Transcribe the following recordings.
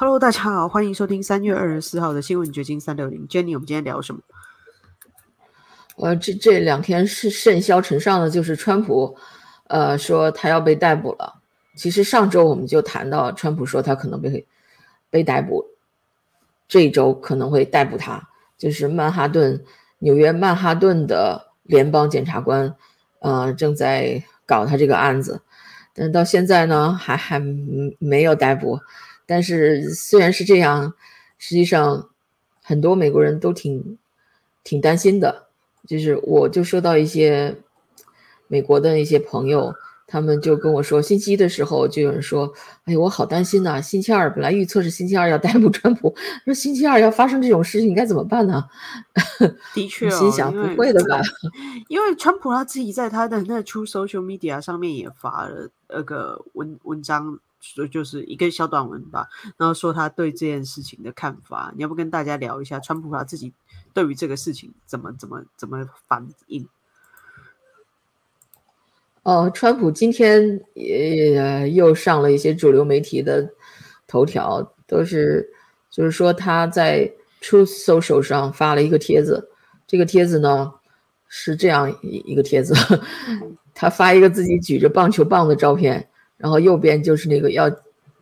Hello，大家好，欢迎收听三月二十四号的新闻掘金三六零。Jenny，我们今天聊什么？呃，这这两天是甚嚣尘上的，就是川普，呃，说他要被逮捕了。其实上周我们就谈到，川普说他可能被被逮捕，这一周可能会逮捕他，就是曼哈顿，纽约曼哈顿的联邦检察官，呃，正在搞他这个案子，但到现在呢，还还没有逮捕。但是虽然是这样，实际上很多美国人都挺挺担心的。就是我就收到一些美国的一些朋友，他们就跟我说，星期一的时候就有人说：“哎呦，我好担心呐！星期二本来预测是星期二要逮捕 川普，说星期二要发生这种事情该怎么办呢？”的 确，心想不会的吧？因为川普他自己在他的那 True Social Media 上面也发了那个文文章。说就是一个小短文吧，然后说他对这件事情的看法。你要不跟大家聊一下川普他自己对于这个事情怎么怎么怎么反应？哦，川普今天也又上了一些主流媒体的头条，都是就是说他在 Truth Social 上发了一个帖子。这个帖子呢是这样一一个帖子，他发一个自己举着棒球棒的照片。然后右边就是那个要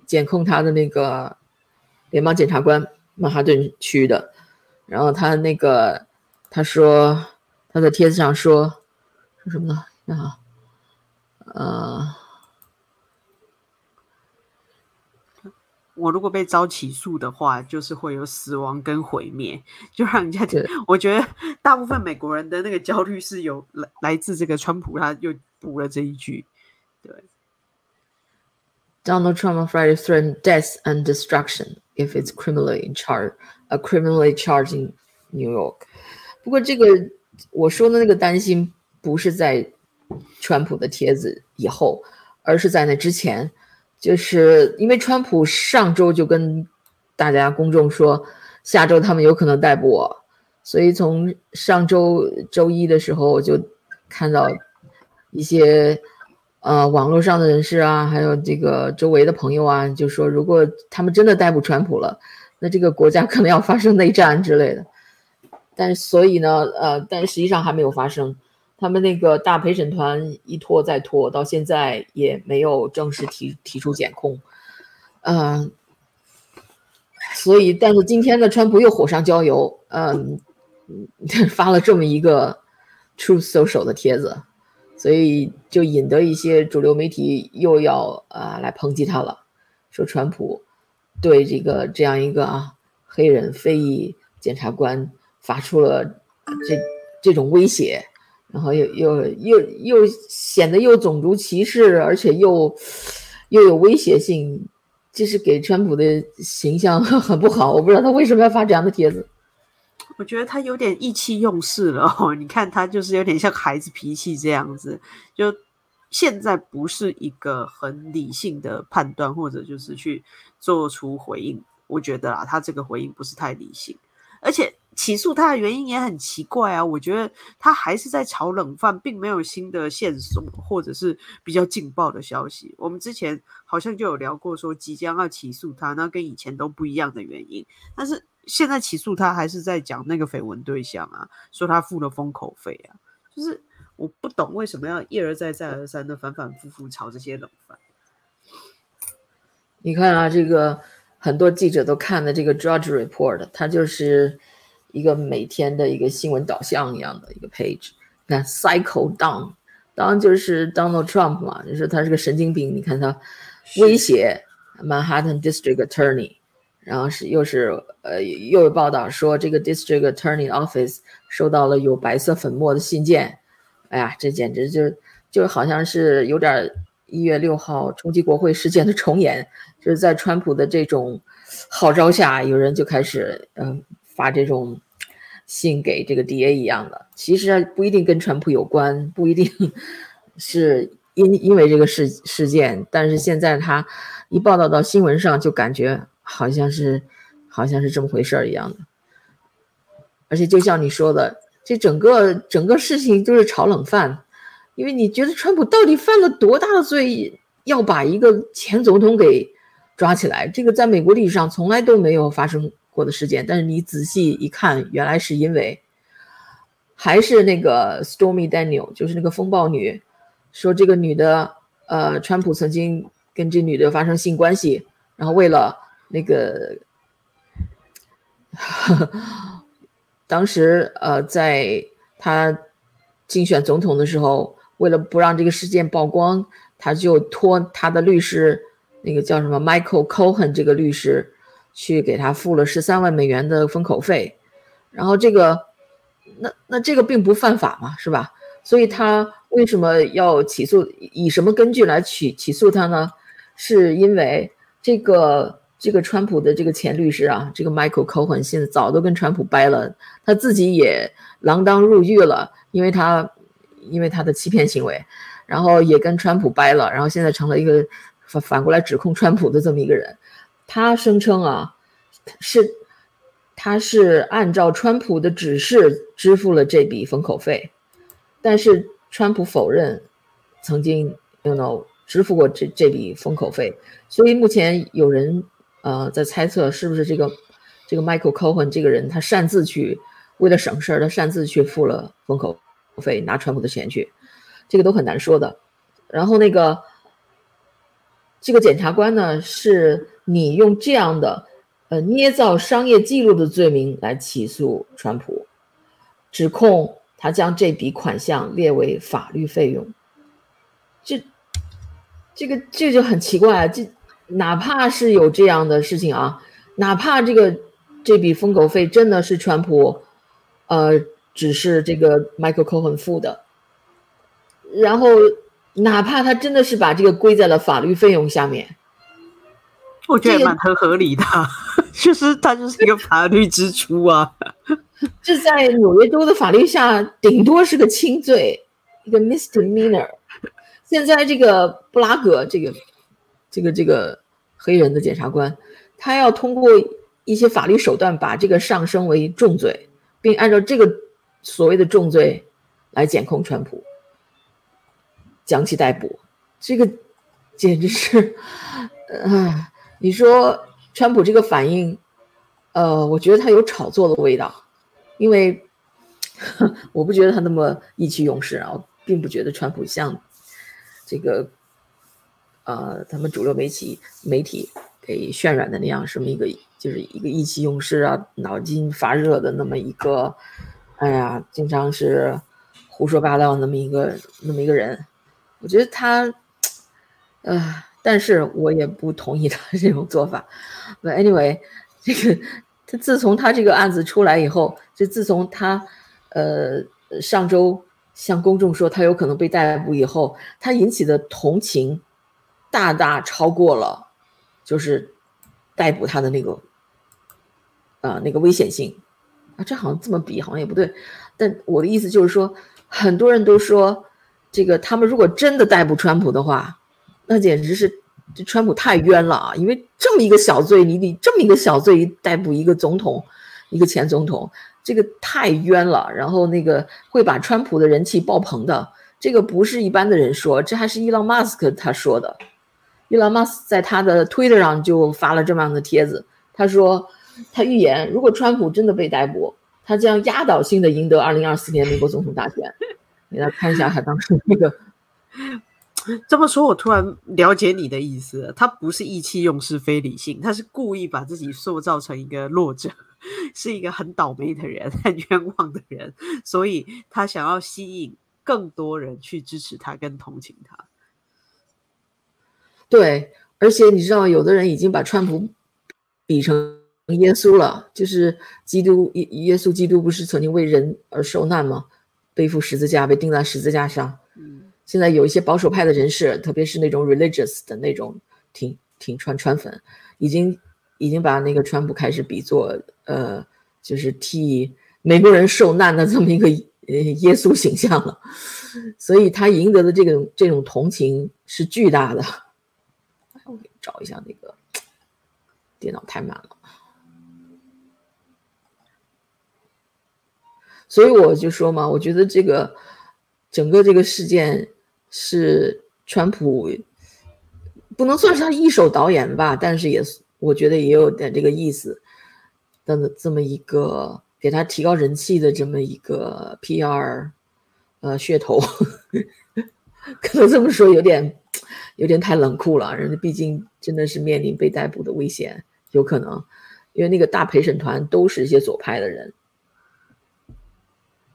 监控他的那个联邦检察官曼哈顿区的，然后他那个他说他在帖子上说说什么呢？啊，呃，我如果被遭起诉的话，就是会有死亡跟毁灭，就让人家我觉得大部分美国人的那个焦虑是有来来自这个川普，他又补了这一句，对。Donald Trump on Friday threatened death and destruction if it's criminally in charge, a criminally charging New York。不过这个我说的那个担心不是在川普的帖子以后，而是在那之前，就是因为川普上周就跟大家公众说，下周他们有可能逮捕我，所以从上周周一的时候我就看到一些。呃，网络上的人士啊，还有这个周围的朋友啊，就说如果他们真的逮捕川普了，那这个国家可能要发生内战之类的。但所以呢，呃，但实际上还没有发生。他们那个大陪审团一拖再拖，到现在也没有正式提提出检控。嗯，所以，但是今天呢，川普又火上浇油，嗯，发了这么一个 Truth Social 的帖子。所以就引得一些主流媒体又要啊来抨击他了，说川普对这个这样一个啊黑人非裔检察官发出了这这种威胁，然后又又又又显得又种族歧视，而且又又有威胁性，这是给川普的形象 很不好。我不知道他为什么要发这样的帖子。我觉得他有点意气用事了哦，你看他就是有点像孩子脾气这样子，就现在不是一个很理性的判断，或者就是去做出回应。我觉得啊，他这个回应不是太理性，而且起诉他的原因也很奇怪啊。我觉得他还是在炒冷饭，并没有新的线索或者是比较劲爆的消息。我们之前好像就有聊过，说即将要起诉他，那跟以前都不一样的原因，但是。现在起诉他还是在讲那个绯闻对象啊，说他付了封口费啊，就是我不懂为什么要一而再再而三的反反复复炒这些冷饭。你看啊，这个很多记者都看的这个 Judge Report，它就是一个每天的一个新闻导向一样的一个 page。看 Cycle Down，当然就是 Donald Trump 嘛，就是他是个神经病。你看他威胁 Manhattan District Attorney。然后是又是呃又有报道说这个 district attorney office 收到了有白色粉末的信件，哎呀，这简直就就好像是有点一月六号冲击国会事件的重演，就是在川普的这种号召下，有人就开始嗯发这种信给这个 DA 一样的，其实不一定跟川普有关，不一定是因因为这个事事件，但是现在他一报道到新闻上，就感觉。好像是，好像是这么回事儿一样的，而且就像你说的，这整个整个事情都是炒冷饭，因为你觉得川普到底犯了多大的罪，要把一个前总统给抓起来，这个在美国历史上从来都没有发生过的事件。但是你仔细一看，原来是因为还是那个 Stormy Daniel，就是那个风暴女，说这个女的，呃，川普曾经跟这女的发生性关系，然后为了那个，当时呃，在他竞选总统的时候，为了不让这个事件曝光，他就托他的律师。那个叫什么 Michael Cohen 这个律师，去给他付了十三万美元的封口费，然后这个，那那这个并不犯法嘛，是吧？所以他为什么要起诉？以什么根据来起起诉他呢？是因为这个这个川普的这个前律师啊，这个 Michael Cohen 现在早都跟川普掰了，他自己也锒铛入狱了，因为他因为他的欺骗行为，然后也跟川普掰了，然后现在成了一个。反反过来指控川普的这么一个人，他声称啊，是他是按照川普的指示支付了这笔封口费，但是川普否认曾经 you know 支付过这这笔封口费，所以目前有人呃在猜测是不是这个这个 Michael Cohen 这个人他擅自去为了省事儿，他擅自去付了封口费拿川普的钱去，这个都很难说的。然后那个。这个检察官呢，是你用这样的，呃，捏造商业记录的罪名来起诉川普，指控他将这笔款项列为法律费用。这，这个这就很奇怪。啊这哪怕是有这样的事情啊，哪怕这个这笔封口费真的是川普，呃，只是这个 Michael Cohen 付的，然后。哪怕他真的是把这个归在了法律费用下面，我觉得蛮合合理的，就是他就是一个法律支出啊。这在纽约州的法律下，顶多是个轻罪，一个 misdemeanor。现在这个布拉格这个这个这个黑人的检察官，他要通过一些法律手段把这个上升为重罪，并按照这个所谓的重罪来检控川普。将其逮捕，这个简直是，呃，你说川普这个反应，呃，我觉得他有炒作的味道，因为我不觉得他那么意气用事啊，并不觉得川普像这个，呃，他们主流媒体媒体给渲染的那样，什么一个就是一个意气用事啊，脑筋发热的那么一个，哎呀，经常是胡说八道那么一个那么一个人。我觉得他，呃，但是我也不同意他这种做法。But anyway，这个他自从他这个案子出来以后，就自从他，呃，上周向公众说他有可能被逮捕以后，他引起的同情大大超过了，就是逮捕他的那个，啊，那个危险性啊。这好像这么比好像也不对，但我的意思就是说，很多人都说。这个他们如果真的逮捕川普的话，那简直是这川普太冤了啊！因为这么一个小罪，你你这么一个小罪逮捕一个总统，一个前总统，这个太冤了。然后那个会把川普的人气爆棚的，这个不是一般的人说，这还是伊朗马斯克他说的。伊朗马斯在他的 Twitter 上就发了这么样的帖子，他说他预言，如果川普真的被逮捕，他将压倒性的赢得2024年美国总统大选。给他看一下他当时那个，这么说，我突然了解你的意思。他不是意气用事、非理性，他是故意把自己塑造成一个弱者，是一个很倒霉的人、很冤枉的人，所以他想要吸引更多人去支持他、跟同情他。对，而且你知道，有的人已经把川普比成耶稣了，就是基督耶耶稣基督不是曾经为人而受难吗？背负十字架，被钉在十字架上。嗯，现在有一些保守派的人士，特别是那种 religious 的那种，挺挺川川粉，已经已经把那个川普开始比作呃，就是替美国人受难的这么一个呃耶稣形象了。所以他赢得的这个这种同情是巨大的。找一下那个，电脑太慢了。所以我就说嘛，我觉得这个整个这个事件是川普不能算是他一手导演吧，但是也我觉得也有点这个意思的这么一个给他提高人气的这么一个 PR 呃噱头，可能这么说有点有点太冷酷了。人家毕竟真的是面临被逮捕的危险，有可能因为那个大陪审团都是一些左派的人，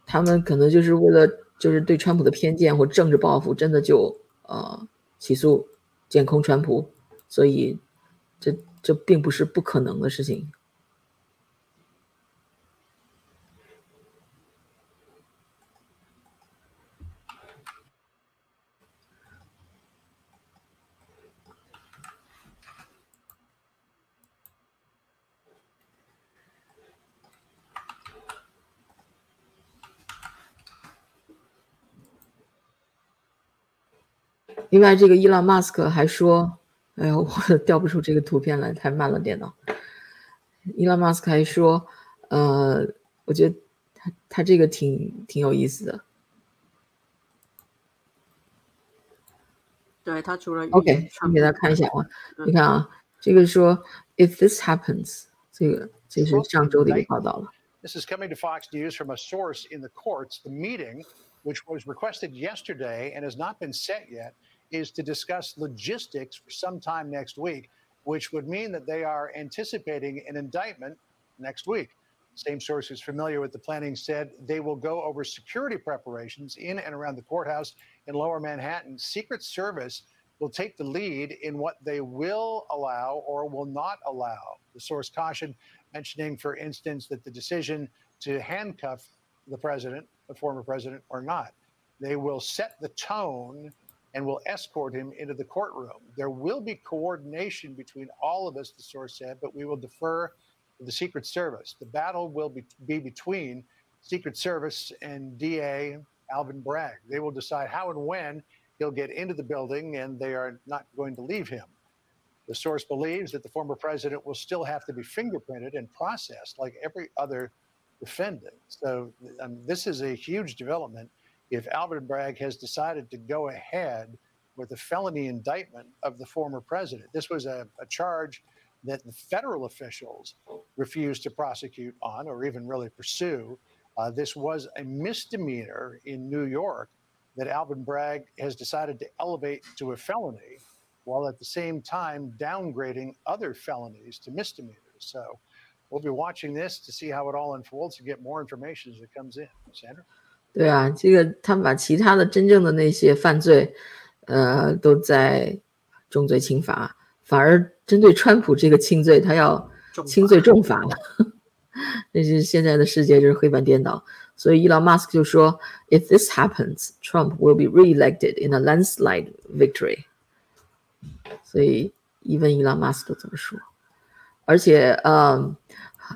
他们可能就是为了就是对川普的偏见或政治报复，真的就呃起诉。监控川普，所以这这并不是不可能的事情。另外，这个伊朗马斯克还说：“哎呦，我 调不出这个图片来，太慢了电脑。”伊朗马斯克还说：“呃，我觉得他他这个挺挺有意思的。”对他除了 OK，我给大家看一下啊，你看啊，这个说 “If this happens”，这个这是上周的一个报道了。This is coming to Fox News from a source in the courts. The meeting, which was requested yesterday and has not been set yet. is to discuss logistics for sometime next week, which would mean that they are anticipating an indictment next week. Same sources familiar with the planning said they will go over security preparations in and around the courthouse in lower Manhattan. Secret Service will take the lead in what they will allow or will not allow. The source cautioned, mentioning, for instance, that the decision to handcuff the president, the former president, or not, they will set the tone and will escort him into the courtroom. There will be coordination between all of us, the source said, but we will defer to the Secret Service. The battle will be, be between Secret Service and DA Alvin Bragg. They will decide how and when he'll get into the building, and they are not going to leave him. The source believes that the former president will still have to be fingerprinted and processed like every other defendant. So this is a huge development if Alvin Bragg has decided to go ahead with a felony indictment of the former president. This was a, a charge that the federal officials refused to prosecute on or even really pursue. Uh, this was a misdemeanor in New York that Alvin Bragg has decided to elevate to a felony while at the same time downgrading other felonies to misdemeanors. So we'll be watching this to see how it all unfolds to get more information as it comes in. Sandra? 对啊，这个他们把其他的真正的那些犯罪，呃，都在重罪轻罚，反而针对川普这个轻罪，他要轻罪重罚了。那是现在的世界就是黑白颠倒，所以伊朗马斯克就说：“If this happens, Trump will be re-elected in a landslide victory。”所以，even 伊朗马斯克都这么说。 而且，嗯，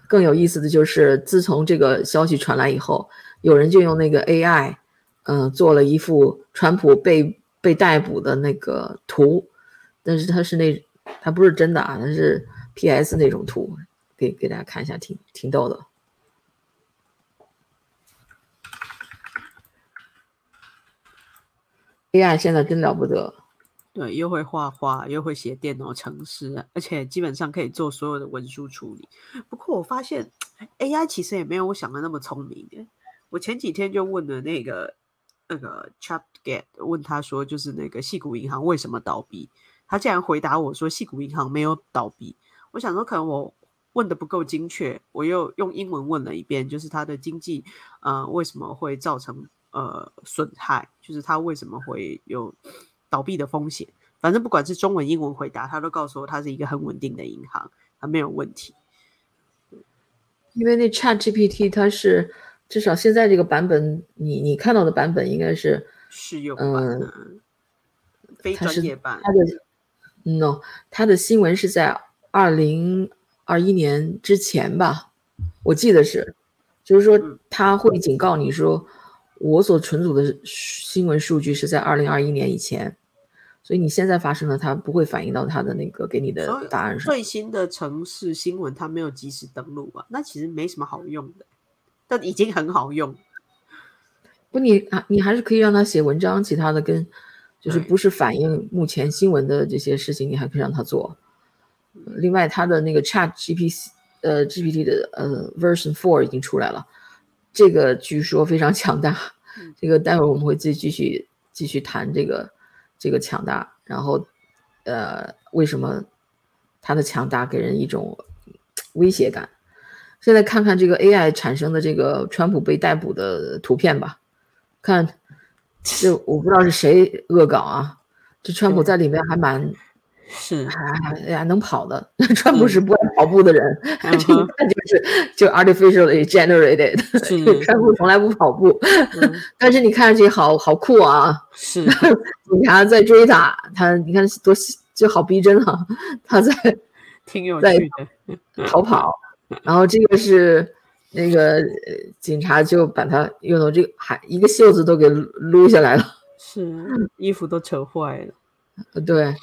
更有意思的就是，自从这个消息传来以后。有人就用那个 AI，嗯，做了一幅川普被被逮捕的那个图，但是它是那，它不是真的啊，它是 PS 那种图，给给大家看一下，挺挺逗的。AI 现在真了不得，对，又会画画，又会写电脑程式，而且基本上可以做所有的文书处理。不过我发现 AI 其实也没有我想的那么聪明。我前几天就问了那个那个 ChatGet，问他说，就是那个细谷银行为什么倒闭？他竟然回答我说，细谷银行没有倒闭。我想说，可能我问的不够精确，我又用英文问了一遍，就是它的经济呃为什么会造成呃损害？就是它为什么会有倒闭的风险？反正不管是中文、英文回答，他都告诉我它是一个很稳定的银行，它没有问题。因为那 ChatGPT 它是。至少现在这个版本，你你看到的版本应该是试用版，非专业版。它的 no，它的新闻是在二零二一年之前吧，我记得是，就是说他会警告你说，我所存储的新闻数据是在二零二一年以前，所以你现在发生的，它不会反映到它的那个给你的答案上。最新的城市新闻，它没有及时登录啊，那其实没什么好用的。但已经很好用，不，你啊，你还是可以让他写文章，其他的跟，就是不是反映目前新闻的这些事情，你还可以让他做。另外，他的那个 Chat GPT，呃，GPT 的呃 Version Four 已经出来了，这个据说非常强大。这个待会儿我们会继继续继续谈这个这个强大，然后呃，为什么它的强大给人一种威胁感？现在看看这个 AI 产生的这个川普被逮捕的图片吧，看 这我不知道是谁恶搞啊，这川普在里面还蛮。是，哎呀，能跑的，川普是不爱跑步的人，这一看就是就 artificially generated。川普从来不跑步，但是你看上去好好酷啊！是，警察在追他，他你看多就好逼真啊！他在挺有趣的逃跑，然后这个是那个警察就把他用到这个还一个袖子都给撸下来了，是衣服都扯坏了，对。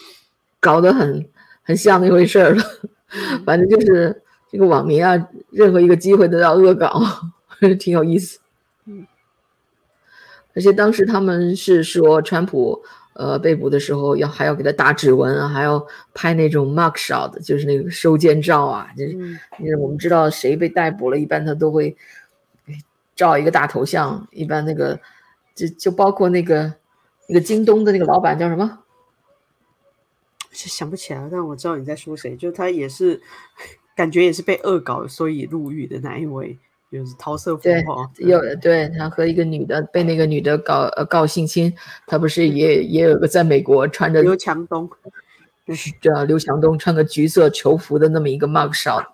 搞得很很像那回事儿了，反正就是这个网民啊，任何一个机会都要恶搞，挺有意思。嗯，而且当时他们是说，川普呃被捕的时候要还要给他打指纹啊，还要拍那种 mug shot，就是那个收监照啊，就是因为我们知道谁被逮捕了，一般他都会照一个大头像，一般那个就就包括那个那个京东的那个老板叫什么？想不起来，但我知道你在说谁，就他也是 感觉也是被恶搞，所以入狱的那一位，就是桃色风暴。有对他和一个女的被那个女的搞呃告性侵，他不是也也有个在美国穿着刘强东，是叫刘强东穿个橘色囚服的那么一个 mug shot，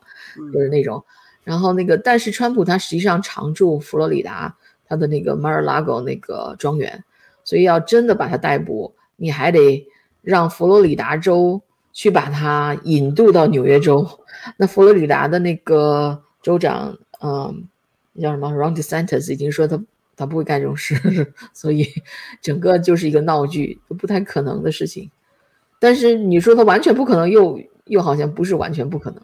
就是那种。然后那个但是川普他实际上常驻佛罗里达他的那个 Mar-a-Lago 那个庄园，所以要真的把他逮捕，你还得。让佛罗里达州去把他引渡到纽约州，那佛罗里达的那个州长，嗯，叫什么？Ron DeSantis 已经说他他不会干这种事，所以整个就是一个闹剧，不太可能的事情。但是你说他完全不可能，又又好像不是完全不可能。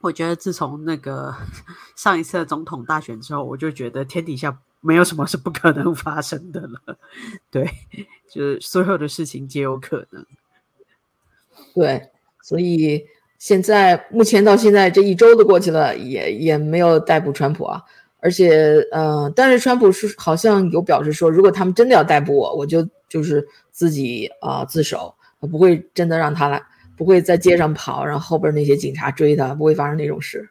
我觉得自从那个 上一次总统大选之后，我就觉得天底下。没有什么是不可能发生的了，对，就是所有的事情皆有可能。对，所以现在目前到现在这一周都过去了，也也没有逮捕川普啊。而且，呃，但是川普是好像有表示说，如果他们真的要逮捕我，我就就是自己啊自首，我不会真的让他来，不会在街上跑，然后后边那些警察追他，不会发生那种事。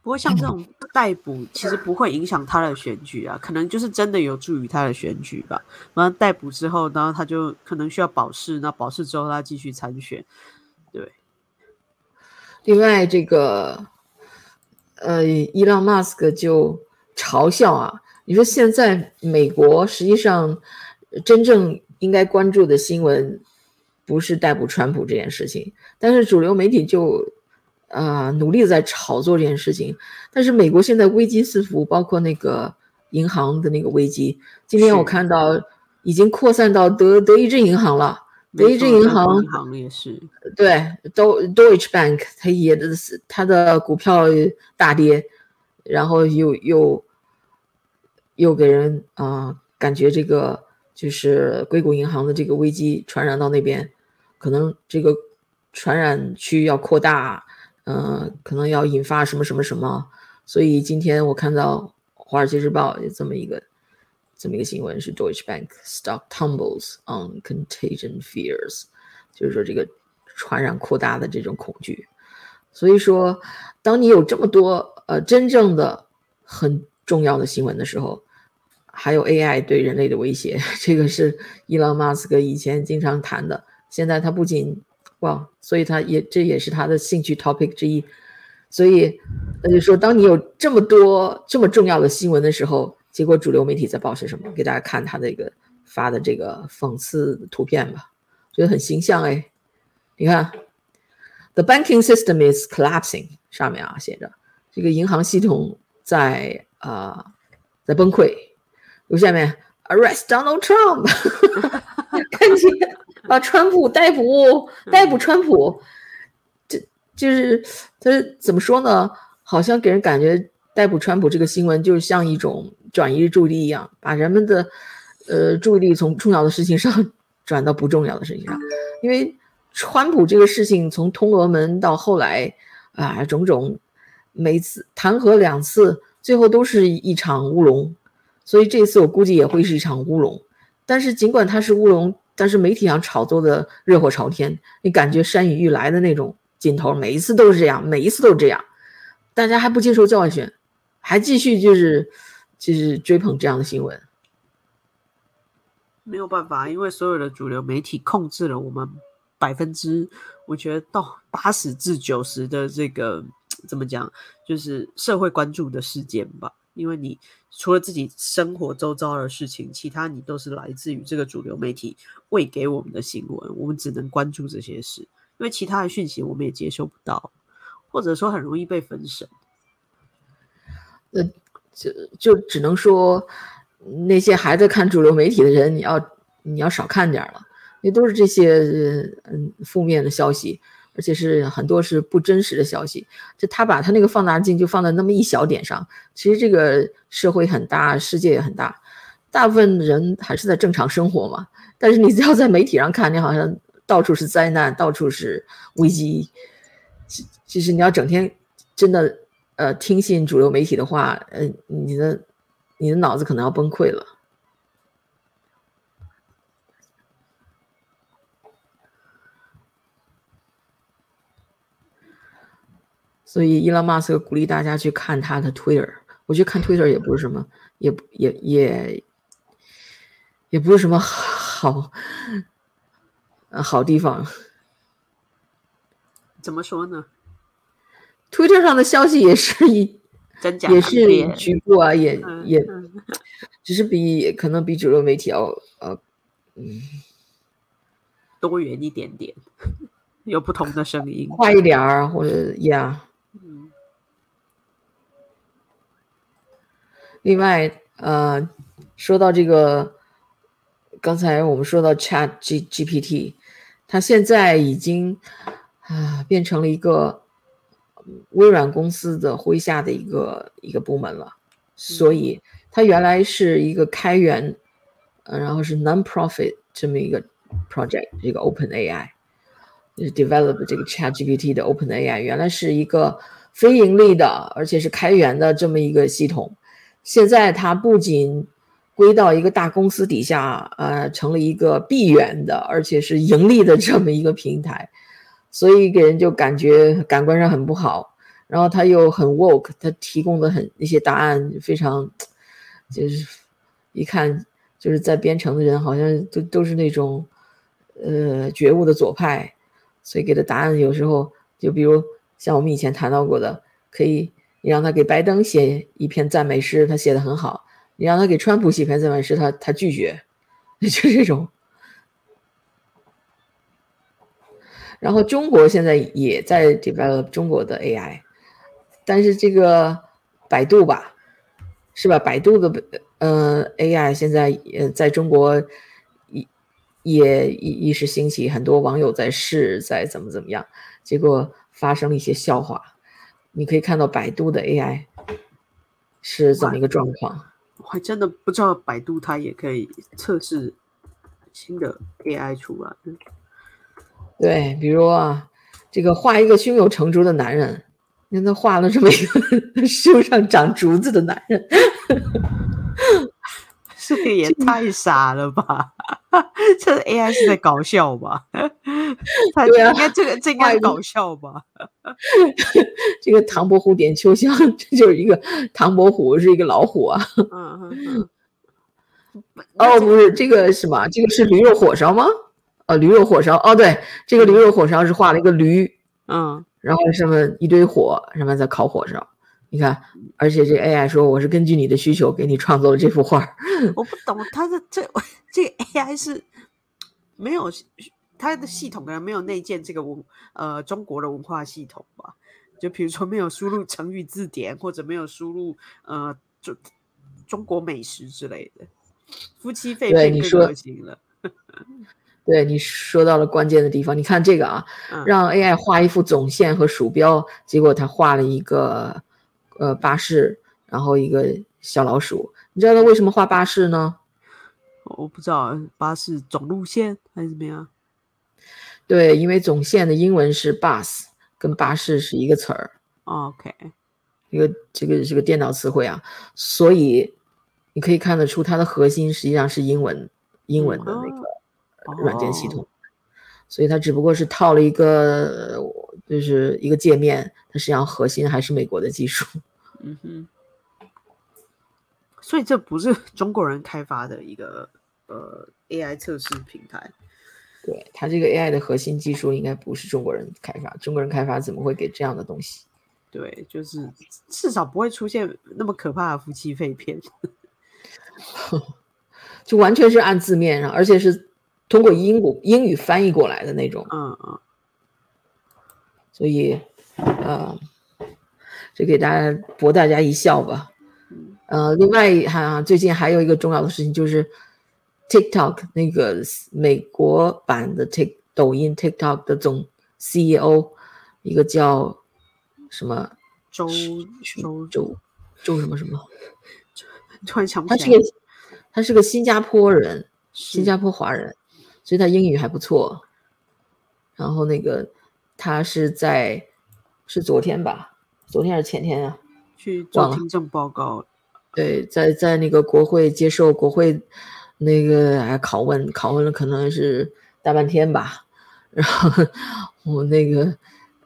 不过像这种逮捕，其实不会影响他的选举啊，可能就是真的有助于他的选举吧。然后逮捕之后，然后他就可能需要保释，那保释之后他继续参选。对。另外，这个呃，伊朗马斯克就嘲笑啊，你说现在美国实际上真正应该关注的新闻不是逮捕川普这件事情，但是主流媒体就。啊，努力的在炒作这件事情，但是美国现在危机四伏，包括那个银行的那个危机。今天我看到已经扩散到德德意志银行了，德意志银行也是对，Do Deutsche Bank 它也的是它的股票大跌，然后又又又给人啊感觉这个就是硅谷银行的这个危机传染到那边，可能这个传染区要扩大。嗯，可能要引发什么什么什么，所以今天我看到《华尔街日报》有这么一个这么一个新闻，是 Deutsche Bank stock tumbles on contagion fears，就是说这个传染扩大的这种恐惧。所以说，当你有这么多呃真正的很重要的新闻的时候，还有 AI 对人类的威胁，这个是伊朗马斯克以前经常谈的，现在他不仅。哇，所以他也这也是他的兴趣 topic 之一，所以那就说，当你有这么多这么重要的新闻的时候，结果主流媒体在报是什么？给大家看他的一个发的这个讽刺图片吧，觉得很形象哎。你看，the banking system is collapsing，上面啊写着这个银行系统在啊在崩溃。有下面 arrest Donald Trump，看见。把川普逮捕，逮捕川普，这就是他怎么说呢？好像给人感觉逮捕川普这个新闻就像一种转移注意力一样，把人们的呃注意力从重要的事情上转到不重要的事情上。因为川普这个事情从通俄门到后来啊种种，每次弹劾两次，最后都是一场乌龙。所以这次我估计也会是一场乌龙。但是尽管它是乌龙，但是媒体上炒作的热火朝天，你感觉山雨欲来的那种劲头，每一次都是这样，每一次都是这样，大家还不接受教训，还继续就是就是追捧这样的新闻。没有办法，因为所有的主流媒体控制了我们百分之，我觉得到八十至九十的这个怎么讲，就是社会关注的事件吧。因为你除了自己生活周遭的事情，其他你都是来自于这个主流媒体喂给我们的新闻，我们只能关注这些事，因为其他的讯息我们也接收不到，或者说很容易被分神。呃，就就只能说那些还在看主流媒体的人，你要你要少看点了，因为都是这些嗯负面的消息。而且是很多是不真实的消息，就他把他那个放大镜就放在那么一小点上，其实这个社会很大，世界也很大，大部分人还是在正常生活嘛。但是你只要在媒体上看，你好像到处是灾难，到处是危机。其其实你要整天真的呃听信主流媒体的话，呃，你的你的脑子可能要崩溃了。所以，伊朗马斯克鼓励大家去看他的 Twitter。我觉得看 Twitter 也不是什么，也也也也不是什么好好地方。怎么说呢？Twitter 上的消息也是一真假也是局部啊，也也只是比可能比主流媒体要呃嗯多元一点点，有不同的声音，快一点儿或者呀。另外，呃，说到这个，刚才我们说到 Chat G GPT，它现在已经啊变成了一个微软公司的麾下的一个一个部门了。所以，它原来是一个开源，呃，然后是 non-profit 这么一个 project，这个 Open AI，就是 develop 这个 Chat GPT 的 Open AI，原来是一个非盈利的，而且是开源的这么一个系统。现在它不仅归到一个大公司底下，呃，成了一个闭源的，而且是盈利的这么一个平台，所以给人就感觉感官上很不好。然后它又很 woke，它提供的很一些答案非常，就是一看就是在编程的人好像都都是那种呃觉悟的左派，所以给的答案有时候就比如像我们以前谈到过的，可以。你让他给拜登写一篇赞美诗，他写的很好；你让他给川普写篇赞美诗，他他拒绝，就这种。然后中国现在也在 develop 中国的 AI，但是这个百度吧，是吧？百度的呃 AI 现在呃在中国也也一时兴起，很多网友在试，在怎么怎么样，结果发生了一些笑话。你可以看到百度的 AI 是怎么一个状况？我还真的不知道百度它也可以测试新的 AI 出来。对，比如啊，这个画一个胸有成竹的男人，你看他画了这么一个 胸上长竹子的男人。这个也太傻了吧！这 AI 是在搞笑吧？对啊，应该这个这应该搞笑吧？这个唐伯虎点秋香，这就是一个唐伯虎是一个老虎啊。嗯嗯嗯。哦，不是这个什么？这个是驴肉火烧吗？哦，驴肉火烧。哦，对，这个驴肉火烧是画了一个驴，嗯，然后上面一堆火，上面在烤火烧。你看，而且这 AI 说我是根据你的需求给你创作了这幅画。我不懂，它的这 这个 AI 是没有它的系统可能没有内建这个文呃中国的文化系统吧？就比如说没有输入成语字典，或者没有输入呃中中国美食之类的。夫妻肺对你说行了，对你说到了关键的地方。你看这个啊，让 AI 画一幅总线和鼠标，结果他画了一个。呃，巴士，然后一个小老鼠，你知道他为什么画巴士呢？我不知道巴士总路线还是怎么样。对，因为总线的英文是 bus，跟巴士是一个词儿。OK，一个这个这个电脑词汇啊，所以你可以看得出它的核心实际上是英文英文的那个软件系统，所以它只不过是套了一个就是一个界面，它实际上核心还是美国的技术。嗯哼，所以这不是 中国人开发的一个呃 AI 测试平台。对它这个 AI 的核心技术应该不是中国人开发，中国人开发怎么会给这样的东西？对，就是至少不会出现那么可怕的夫妻肺片。就完全是按字面上，而且是通过英国英语翻译过来的那种。嗯嗯，所以呃，这给大家博大家一笑吧。呃，另外还、啊、最近还有一个重要的事情就是 TikTok 那个美国版的 Tik 抖音 TikTok 的总 CEO 一个叫什么周周周周什么什么，突然想不他起来。是个他是个新加坡人，新加坡华人，所以他英语还不错。然后那个他是在是昨天吧，昨天还是前天啊？去做听证报告。对，在在那个国会接受国会那个哎拷问，拷问了可能是大半天吧。然后我那个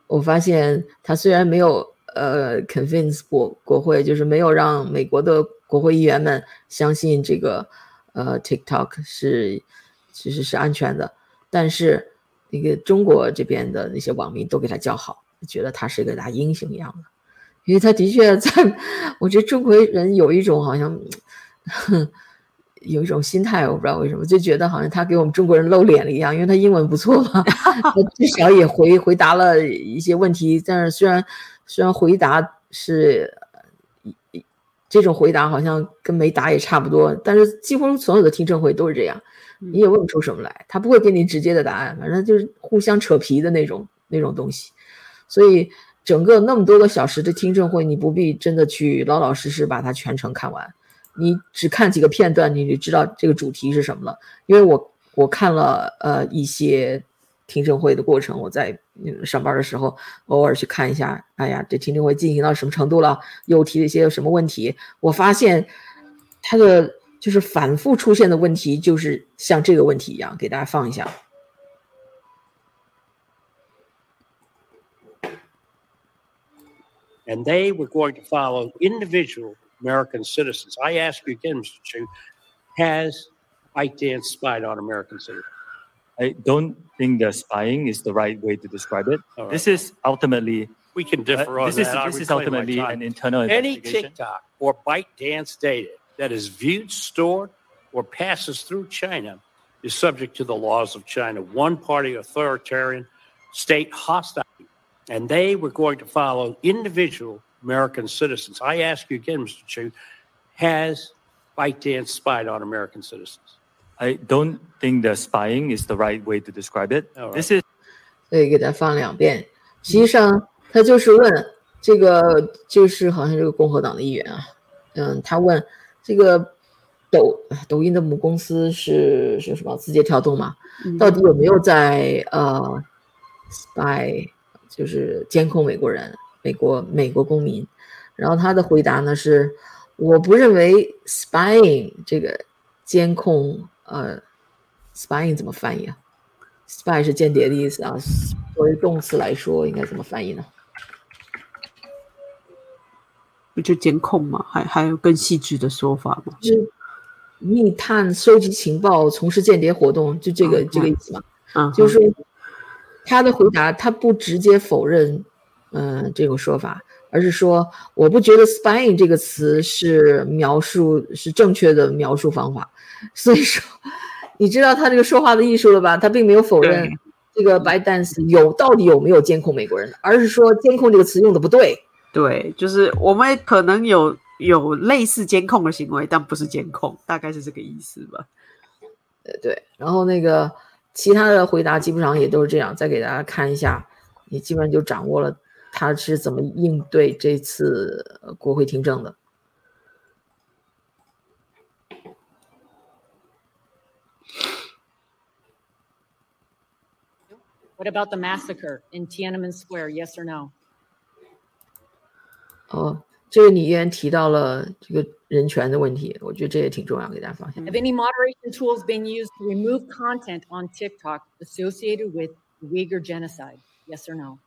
我发现他虽然没有呃 convince 国国会，就是没有让美国的国会议员们相信这个呃 TikTok 是其实是安全的，但是那个中国这边的那些网民都给他叫好，觉得他是个大英雄一样的。因为他的确在，我觉得中国人有一种好像，哼，有一种心态，我不知道为什么，就觉得好像他给我们中国人露脸了一样，因为他英文不错嘛，他至少也回回答了一些问题。但是虽然虽然回答是这种回答好像跟没答也差不多，但是几乎所有的听证会都是这样，你也问不出什么来，他不会给你直接的答案，反正就是互相扯皮的那种那种东西，所以。整个那么多个小时的听证会，你不必真的去老老实实把它全程看完，你只看几个片段，你就知道这个主题是什么了。因为我我看了呃一些听证会的过程，我在上班的时候偶尔去看一下，哎呀，这听证会进行到什么程度了，又提了一些什么问题，我发现它的就是反复出现的问题，就是像这个问题一样，给大家放一下。And they were going to follow individual American citizens. I ask you again, Mr. Chu, has ByteDance spied on American citizens? I don't think the spying is the right way to describe it. Right. This is ultimately We can uh, differ on this is that. I this is ultimately an internal Any. TikTok or ByteDance data that is viewed, stored, or passes through China is subject to the laws of China. One party authoritarian state hostile And they were going to follow individual American citizens. I ask you again, Mr. Chu, has ByteDance spied on American citizens? I don't think the spying is the right way to describe it. All right. This is 所以给他放两遍。实际上，他就是问这个，就是好像这个共和党的议员啊，嗯，他问这个抖抖音的母公司是是什么？字节跳动嘛？嗯到底有没有在呃 spy， 就是监控美国人，美国美国公民？然后他的回答呢是，我不认为 spying 这个监控，呃，spying 怎么翻译啊？spy 是间谍的意思啊，作为动词来说应该怎么翻译呢？不就监控吗？还还有更细致的说法吗？就是密探、收集情报、从事间谍活动，就这个、嗯这个意思嘛。啊，就是说他的回答，他不直接否认，嗯、这种说法，而是说，我不觉得 “spying” 这个词是描述是正确的描述方法。所以说，你知道他这个说话的艺术了吧？他并没有否认这个 ByteDance 有到底有没有监控美国人，而是说监控这个词用的不对。对，就是我们可能有有类似监控的行为，但不是监控，大概是这个意思吧。呃，对，然后那个其他的回答基本上也都是这样，再给大家看一下，你基本上就掌握了他是怎么应对这次国会听证的。What about the massacre in Tiananmen Square? Yes or no? 哦。这个你议员提到了这个人权的问题，我觉得这也挺重要，给大家放下。 Have any moderation tools been used to remove content on TikTok associated with Uyghur genocide? Yes or no?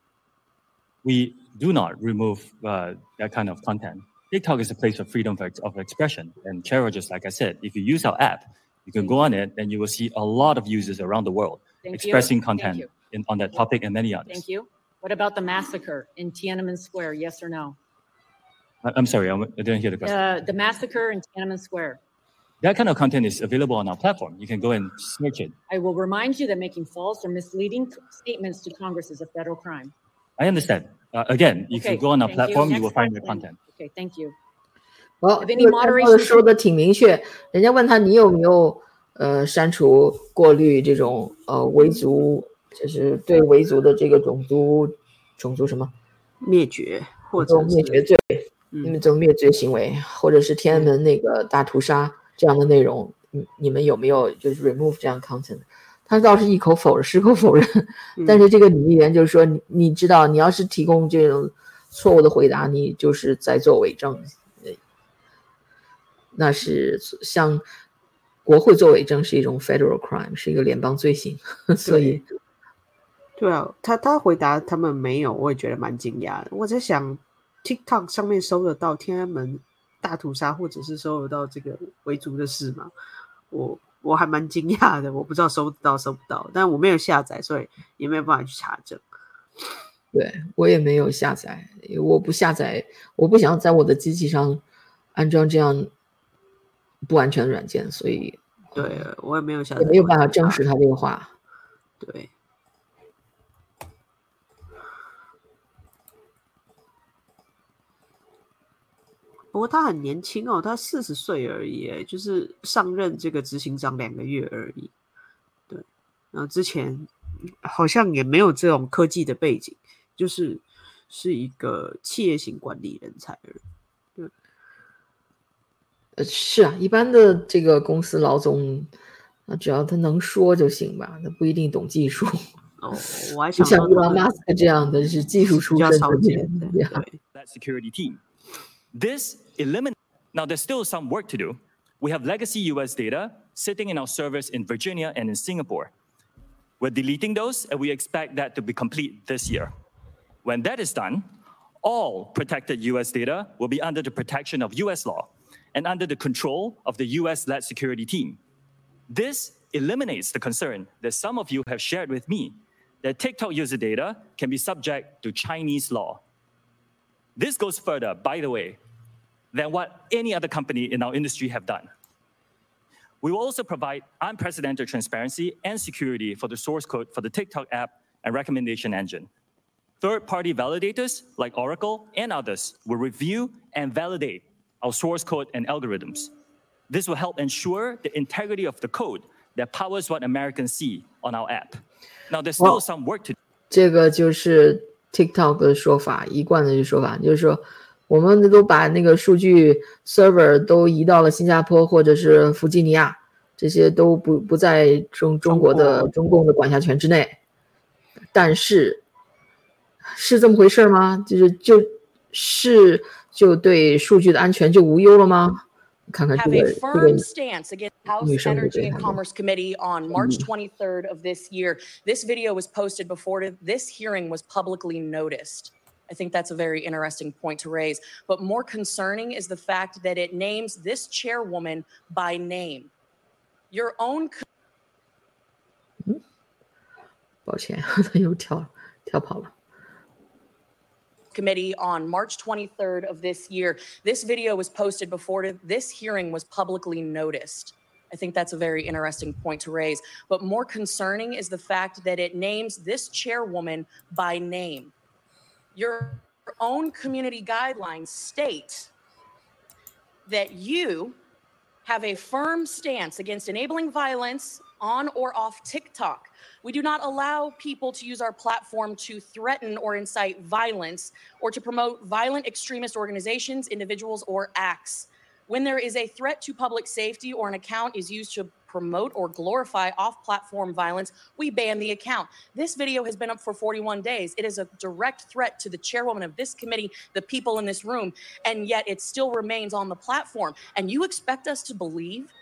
We do not remove uh, that kind of content. TikTok is a place of freedom of, of expression. And Cheryl, just like I said, if you use our app, you can go on it and you will see a lot of users around the world Thank you. expressing Thank content you. in, on that topic and many others. Thank you. What about the massacre in Tiananmen Square? Yes or no? I- I'm sorry, I I didn't hear the question. Uh, the massacre in Tiananmen Square. that kind of content is available on our platform. You can go and search it. I will remind you that making false or misleading statements to Congress is a federal crime. I understand. Uh, again, if Okay, you go on our thank platform, you Next will find the question. content. Okay, thank you. 好， Have 这 any 个他 moderation 说的挺明确，人家问他你有没有呃删除、过滤这种呃维族，就是对维族的这个种族种族什么灭绝或这种者是灭绝罪，嗯 你们这种灭绝行为，或者是天安门那个大屠杀这样的内容，你你们有没有就是 remove 这样 content？他倒是一口否认，矢口否认，但是这个女议员就是说，你你知道，你要是提供这种错误的回答，你就是在做伪证，呃那是像国会做伪证是一种 federal crime，是一个联邦罪行，所以对啊，他他回答他们没有，我也觉得蛮惊讶的。我在想，TikTok 上面搜得到天安门大屠杀，或者是搜得到这个维族的事吗？我我还蛮惊讶的，我不知道搜得到搜不到，但我没有下载，所以也没有办法去查证。对我也没有下载，我不下载，我不想在我的机器上安装这样不安全的软件，所以对我也没有下载，也没有办法证实。他这个话。对，不过他很年轻哦，他四十岁而已，就是上任这个执行长两个月而已。对，然后之前好像也没有这种科技的背景，就是是一个企业型管理人才而已。呃，是啊，一般的这个公司老总，那只要他能说就行吧，他不一定懂技术。哦，我还 就像想到 Elon Musk 这样的是技术出 比较身的少见人，的，这样对。that security team. This eliminates. Now, there's still some work to do. We have legacy US data sitting in our servers in Virginia and in Singapore. We're deleting those, and we expect that to be complete this year. When that is done, all protected US data will be under the protection of US law and under the control of the US led security team. This eliminates the concern that some of you have shared with me that TikTok user data can be subject to Chinese law. This goes further, by the way, than what any other company in our industry have done. We will also provide unprecedented transparency and security for the source code for the TikTok app and recommendation engine. Third party validators like Oracle and others will review and validate our source code and algorithms. This will help ensure the integrity of the code that powers what Americans see on our app. Now, there's still Well- some work to 这个就是 TikTok 的说法，一贯的说法，就是说 我们都把那个数据 server 都移到了新加坡或者是弗吉尼亚，这些都不不在中中国的中共的管辖权之内。但是是这么回事吗？就是就是就对数据的安全就无忧了吗？看看这 have 个 a 这个 firm stance against House Energy and. Commerce Committee on March 23rd of this year. This video was posted before this hearing was publicly noticed. I think that's a very interesting point to raise. But more concerning is the fact that it names this chairwoman by name. Your own 抱歉，他又跳跳跑了。 committee on March 23rd of this year. This video was posted before this hearing was publicly noticed. I think that's a very interesting point to raise. But more concerning is the fact that it names this chairwoman by name. Your own community guidelines state that you have a firm stance against enabling violence on or off TikTok. We do not allow people to use our platform to threaten or incite violence or to promote violent extremist organizations, individuals, or acts. When there is a threat to public safety or an account is used to promote or glorify off platform violence, we ban the account. This video has been up for 41 days. It is a direct threat to the chairwoman of this committee, the people in this room, and yet it still remains on the platform. And you expect us to believe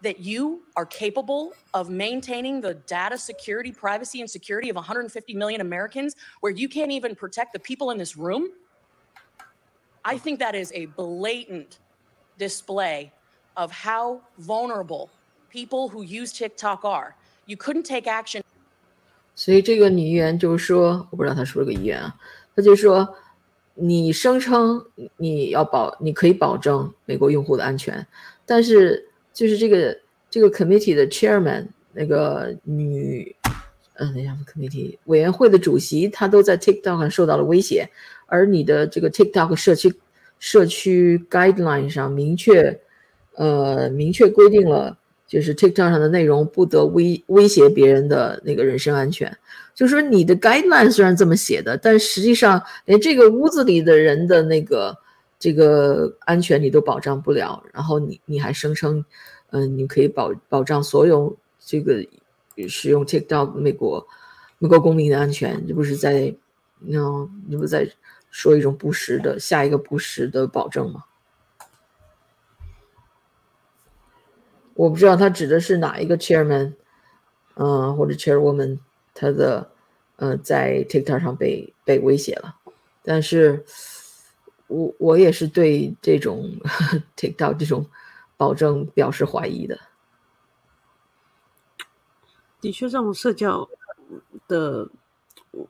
that you are capable of maintaining the data security, privacy, and security of 150 million Americans where you can't even protect the people in this room? I think that is a blatant display of how vulnerable people who use TikTok are. You couldn't take action. 所以这个女议员就是说，我不知道她是不是个议员啊，她就说，你声称你要保，你可以保证美国用户的安全，但是就是这个这个 committee 的 chairman 那个女，嗯，那样 committee 委员会的主席，她都在 TikTok 上受到了威胁，而你的这个 TikTok 社区社区 guideline 上明确，呃，明确规定了，就是 TikTok 上的内容不得威威胁别人的那个人身安全。就说你的 guideline 虽然这么写的，但实际上连这个屋子里的人的那个这个安全你都保障不了，然后你你还声称，嗯，你可以保保障所有这个使用 TikTok 美国美国公民的安全，这不是在，那你不在说一种不实的下一个不实的保证吗？我不知道他指的是哪一个 chairman，嗯、或者 chairwoman，他的呃在 TikTok 上被被威胁了，但是我我也是对这种 TikTok 这种保证表示怀疑的。的确，这种社交的，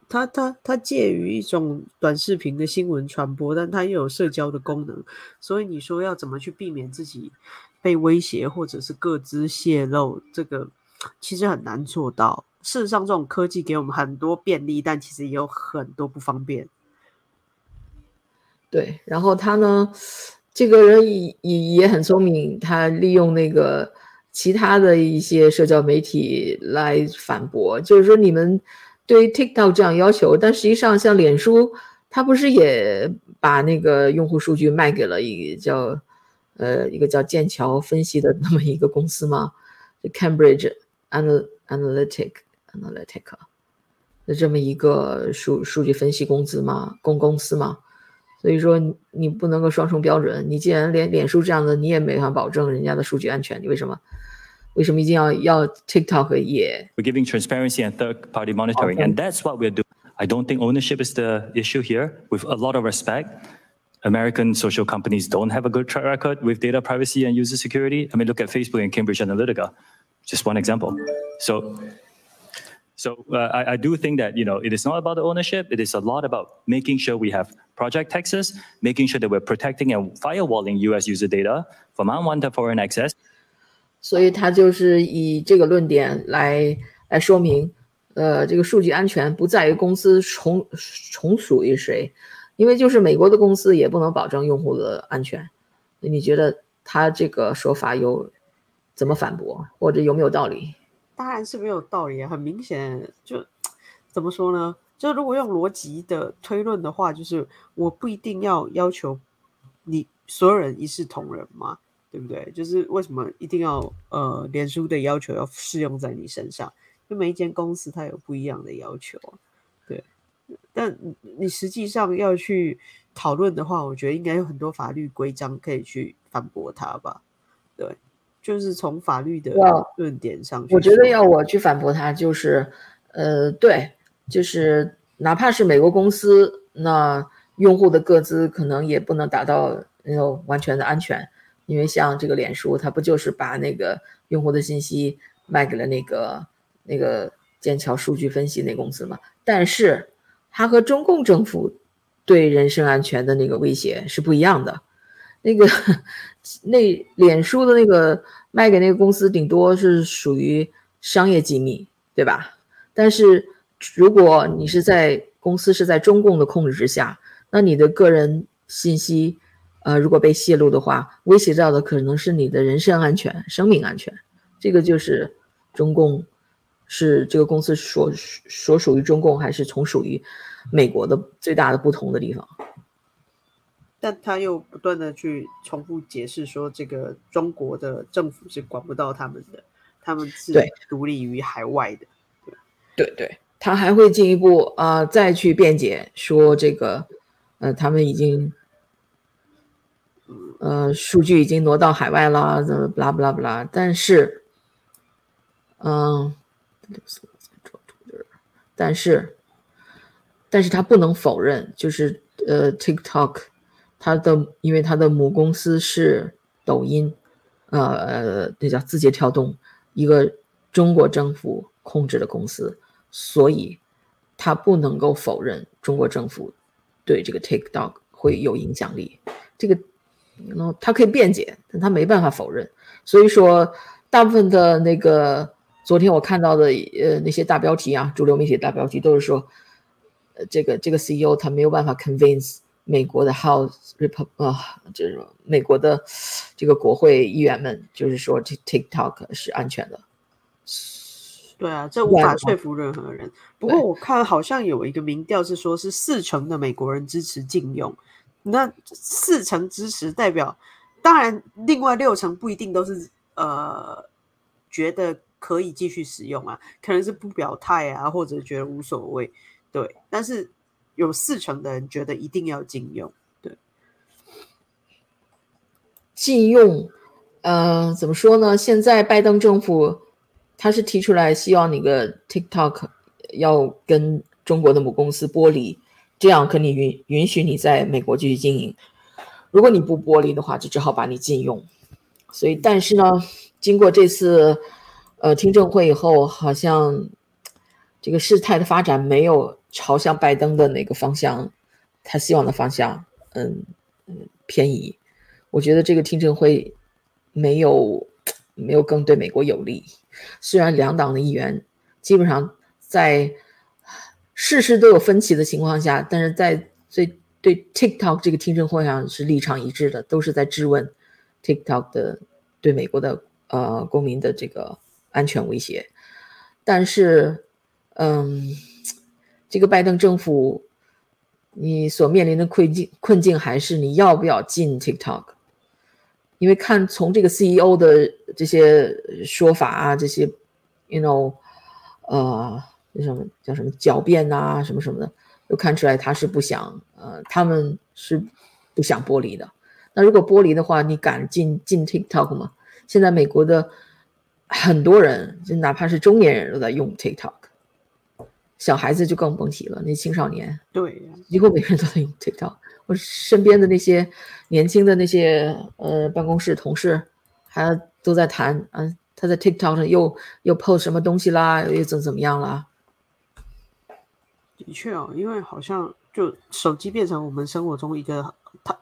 它它它介于一种短视频的新闻传播，但它又有社交的功能，所以你说要怎么去避免自己被威胁或者是各自泄露，这个其实很难做到。事实上，这种科技给我们很多便利，但其实也有很多不方便。对，然后他呢，这个人也也很聪明，他利用那个其他的一些社交媒体来反驳，就是说你们对于 TikTok 这样要求，但实际上像脸书，他不是也把那个用户数据卖给了一个叫呃一个叫剑桥分析的那么一个公司吗？Cambridge Anal Analytic Analytica 的这么一个数数据分析公司吗？公公司吗？所以说你你不能够双重标准。你既然连脸书这样的你也没法保证人家的数据安全，你为什么为什么一定要要 TikTok 也 We're giving transparency and third party monitoring, and that's what we're doing. I don't think ownership is the issue here. With a lot of respect, American social companies don't have a good track record with data privacy and user security. I mean, look at Facebook and Cambridge Analytica, just one example. So, so uh, I, I do think that you know it is not about the ownership. It is a lot about making sure we have Project Texas, making sure that we're protecting and firewalling U.S. user data from unwanted foreign access. 所以他就是以这个论点来来说明，呃，这个数据安全不在于公司从从属于谁， 因为就是美国的公司也不能保证用户的安全。你觉得他这个说法有怎么反驳，或者有没有道理？当然是没有道理，很明显就怎么说呢？就如果用逻辑的推论的话，就是我不一定要要求你所有人一视同仁嘛，对不对？就是为什么一定要呃，脸书的要求要适用在你身上？就每一间公司它有不一样的要求，对。但你实际上要去讨论的话，我觉得应该有很多法律规章可以去反驳它吧，对。就是从法律的论点上去，我觉得要我去反驳他，就是呃，对，就是哪怕是美国公司，那用户的个资可能也不能达到那种完全的安全，因为像这个脸书，它不就是把那个用户的信息卖给了那个那个剑桥数据分析那公司嘛？但是它和中共政府对人身安全的那个威胁是不一样的。那个那脸书的那个卖给那个公司，顶多是属于商业机密，对吧？但是如果你是在公司是在中共的控制之下，那你的个人信息，呃，如果被泄露的话，威胁到的可能是你的人身安全、生命安全。这个就是中共是这个公司所所属于中共，还是从属于美国的最大的不同的地方。但他又不断的去重复解释说，这个中国的政府是管不到他们的，他们是对独立于海外的。对对，他还会进一步啊、呃再去辩解说这个，呃，他们已经，呃，数据已经挪到海外啦，怎么不啦不啦不啦，但是，嗯，但是，但是他不能否认，就是呃，TikTok，它的因为它的母公司是抖音，呃呃，那叫字节跳动，一个中国政府控制的公司，所以他不能够否认中国政府对这个 TikTok 会有影响力。这个，然后他可以辩解，但他没办法否认。所以说，大部分的那个昨天我看到的呃那些大标题啊，主流媒体大标题都是说，呃，这个这个 CEO 他没有办法 convince 美国的 House Repub 啊，就是美国的这个国会议员们，就是说这 TikTok 是安全的。对啊，这无法说服任何人。不过我看好像有一个民调是说，是四成的美国人支持禁用。那四成支持代表，当然另外六成不一定都是呃觉得可以继续使用啊，可能是不表态啊，或者觉得无所谓。对，但是有四成的人觉得一定要禁用。对，禁用，呃，怎么说呢？现在拜登政府他是提出来希望那个 TikTok 要跟中国的母公司剥离，这样可以允允许你在美国继续经营。如果你不剥离的话，就只好把你禁用。所以，但是呢，经过这次呃听证会以后，好像这个事态的发展没有朝向拜登的那个方向，他希望的方向，嗯嗯偏移。我觉得这个听证会没有没有更对美国有利。虽然两党的议员基本上在事事都有分歧的情况下，但是在最对 TikTok 这个听证会上是立场一致的，都是在质问 TikTok 的对美国的呃公民的这个安全威胁。但是，嗯，这个拜登政府你所面临的困境困境还是你要不要进 TikTok？因为看从这个 CEO 的这些说法啊，这些，you know，呃，那什么叫什么狡辩呐、什么什么的，都看出来他是不想，呃，他们是不想剥离的。那如果剥离的话，你敢进进 TikTok 吗？现在美国的很多人，就哪怕是中年人都在用 TikTok，小孩子就更甭提了，那青少年，对，几乎每个人都在用 TikTok。我身边的那些年轻的那些呃办公室同事，还都在谈啊，他在 TikTok 上又又 post 什么东西啦，又怎怎么样啦？的确哦，因为好像就手机变成我们生活中一个它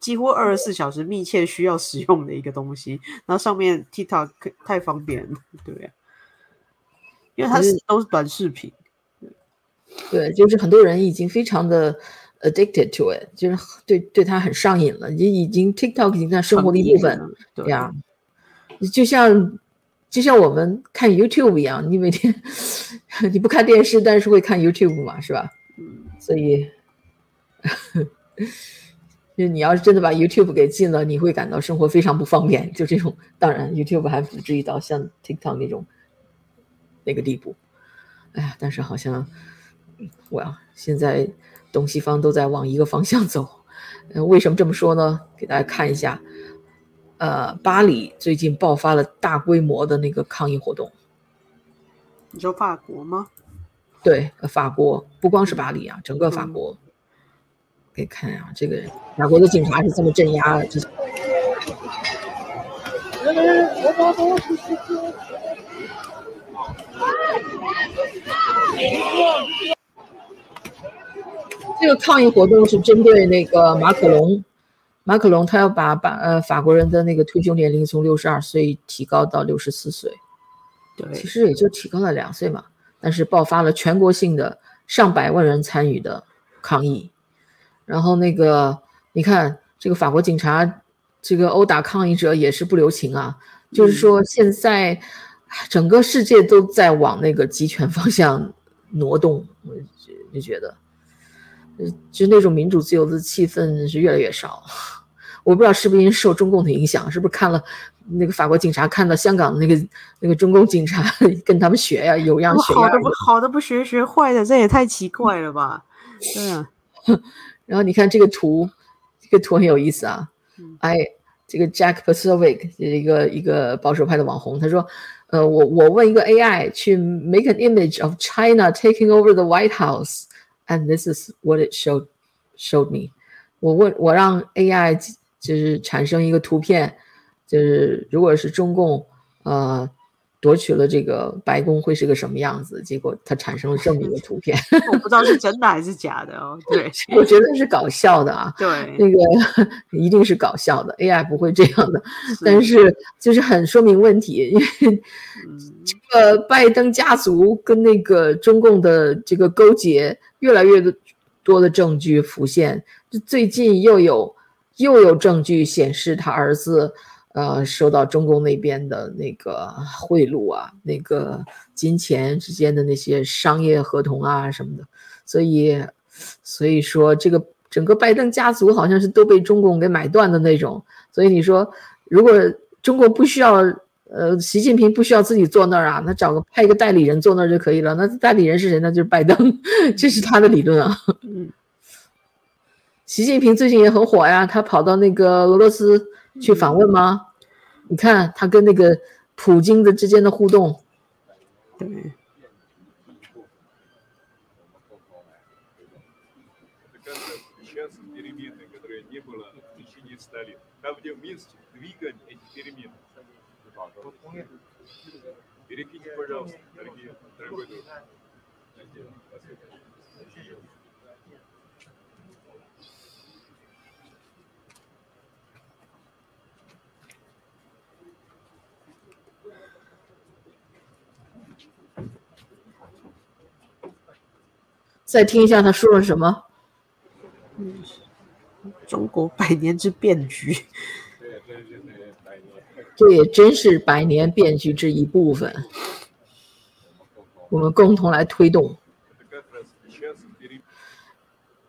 几乎二十四小时密切需要使用的一个东西，然后上面 TikTok 可太方便了，对呀、因为它是都是短视频，对，就是很多人已经非常的 addicted to it，就是对对他很上瘾了，已已经 TikTok 已经在生活的一部分了，对呀，就像就像我们看 YouTube 一样，你每天 你不看电视，但是会看 YouTube 嘛，是吧？嗯，所以，就你要是真的把 YouTube 给禁了，你会感到生活非常不方便。就这种，当然 YouTube 还不至于到像 TikTok 那种那个地步。哎呀，但是好像，我呀，现在东西方都在往一个方向走。呃，为什么这么说呢？给大家看一下，呃，巴黎最近爆发了大规模的那个抗议活动。你说法国吗？对，呃法国不光是巴黎啊，整个法国。可以看啊，这个法国的警察是这么镇压这。这个抗议活动是针对那个马可龙，马可龙他要把把呃法国人的那个退休年龄从六十二岁提高到六十四岁，对，其实也就提高了两岁嘛，但是爆发了全国性的上百万人参与的抗议，然后那个你看这个法国警察这个殴打抗议者也是不留情啊，就是说现在整个世界都在往那个集权方向挪动，我就就觉得。呃，就那种民主自由的气氛是越来越少。我不知道是不是因为受中共的影响，是不是看了那个法国警察看到香港的那个那个中共警察 跟他们学呀，有样学样好的。不好的不学学坏的，这也太奇怪了吧？对啊。然后你看这个图，这个图很有意思啊。哎，这个 Jack Posobiec 一个一个保守派的网红，他说。呃，我我问一个 AI 去 make an image of China taking over the White House, and this is what it showed showed me。我问我让 AI 就是产生一个图片，就是如果是中共呃夺取了这个白宫会是个什么样子？结果它产生了这么一个图片，我不知道是真的还是假的哦。对，我觉得是搞笑的啊。对，那个一定是搞笑的，AI 不会这样的。但是就是很说明问题，因为这个拜登家族跟那个中共的这个勾结，越来越多的证据浮现。就最近又有又有证据显示他儿子。呃，收到中共那边的那个贿赂啊，那个金钱之间的那些商业合同啊什么的，所以，所以说这个整个拜登家族好像是都被中共给买断的那种。所以你说，如果中国不需要，呃，习近平不需要自己坐那儿啊，那找个派一个代理人坐那儿就可以了。那代理人是谁呢？就是拜登，这是他的理论啊。嗯，习近平最近也很火呀，他跑到那个俄罗斯。去访问吗？你看他跟那个普京的之间的互动。对。再听一下他说了什么？中国百年之变局，这也真是百年变局之一部分。我们共同来推动，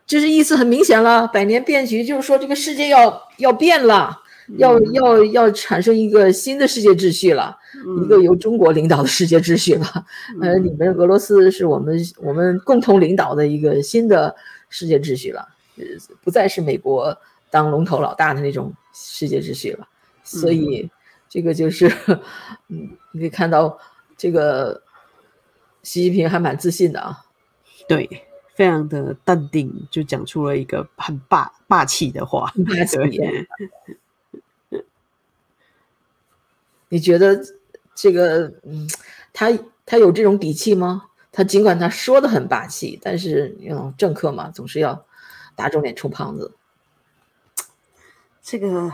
这是意思很明显了。百年变局就是说，这个世界要要变了。要要要产生一个新的世界秩序了，一个由中国领导的世界秩序了。呃，你们俄罗斯是我们我们共同领导的一个新的世界秩序了，呃，不再是美国当龙头老大的那种世界秩序了。所以这个就是，嗯，你可以看到这个习近平还蛮自信的啊，对，非常的淡定，就讲出了一个很霸霸气的话，霸气。你觉得这个，嗯，他他有这种底气吗？他尽管他说的很霸气，但是，嗯，政客嘛，总是要打肿脸充胖子。这个